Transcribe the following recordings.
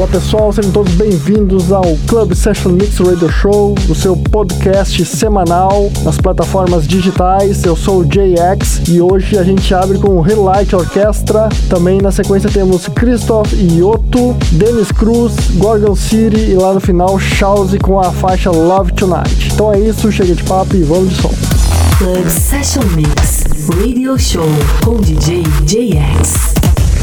Olá pessoal, sejam todos bem-vindos ao Club Session Mix Radio Show, o seu podcast semanal nas plataformas digitais. Eu sou o JX e hoje a gente abre com o Relight Orchestra. Também na sequência temos Christoph Ioto, Dennis Cruz, Gorgon City e lá no final Chause com a faixa Love Tonight. Então é isso, chega de papo e vamos de som. Club Session Mix Radio Show com DJ JX.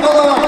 看到了？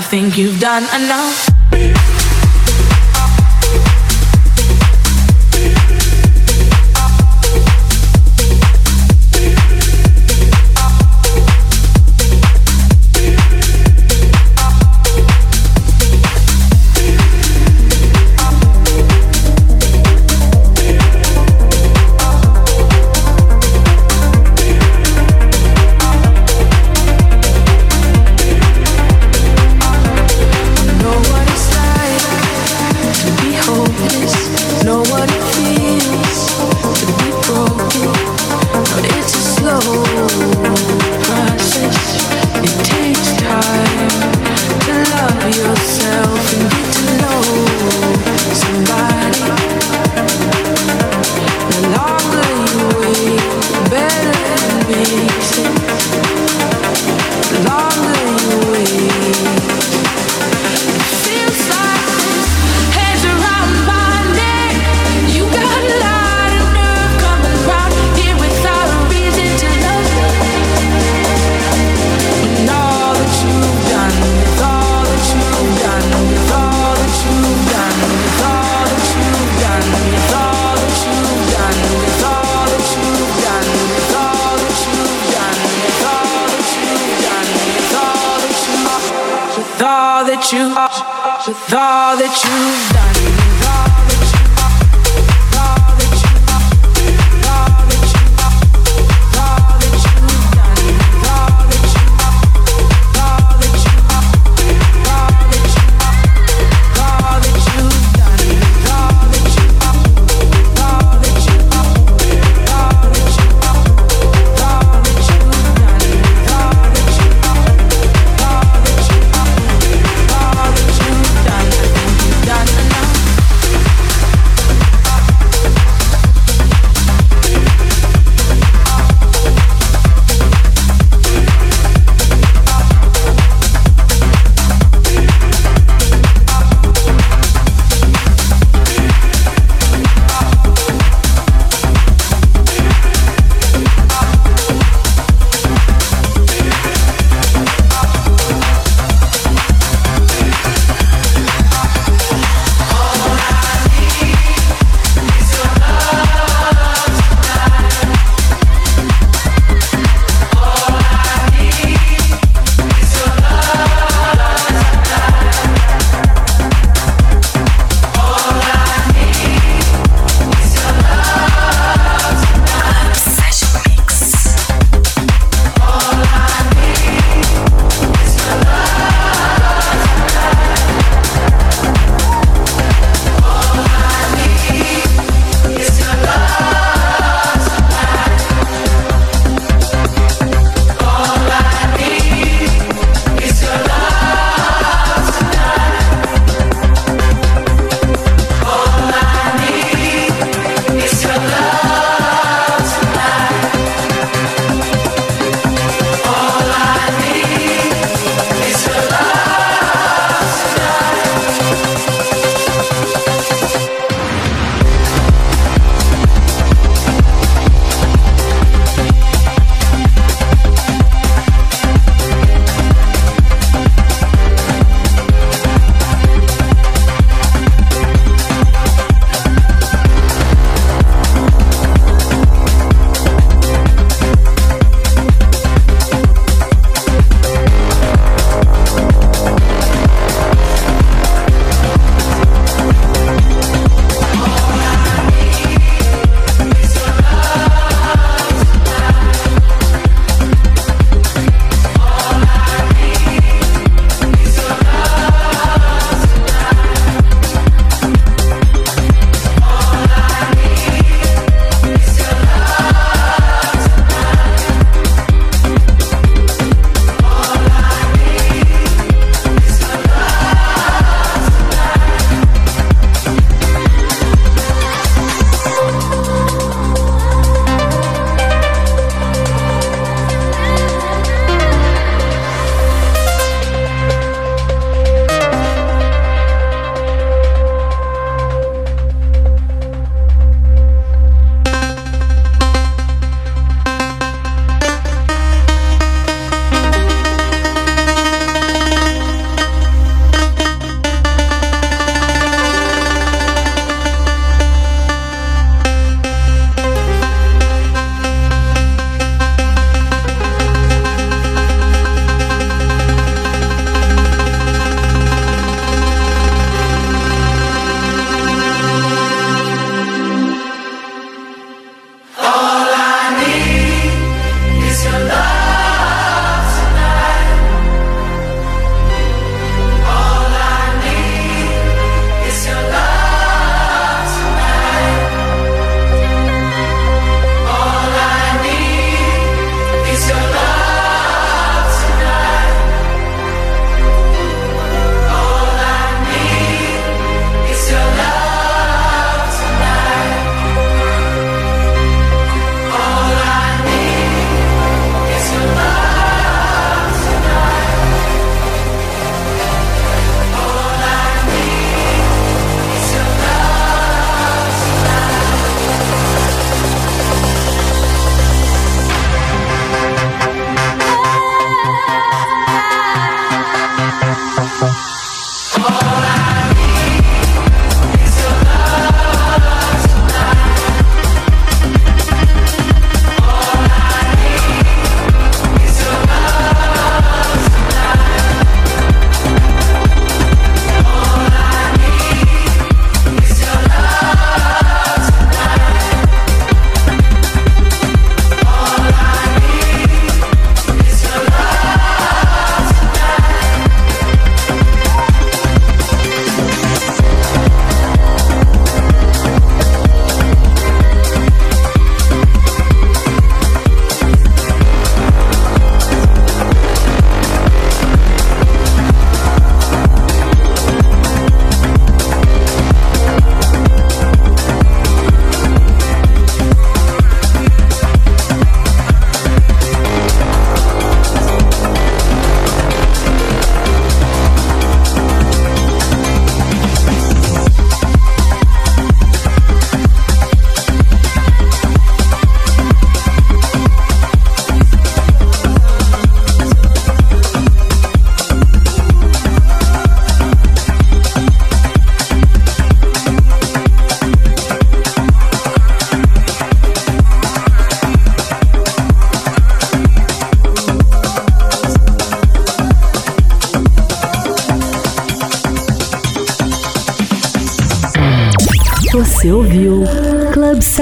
I think you've done enough.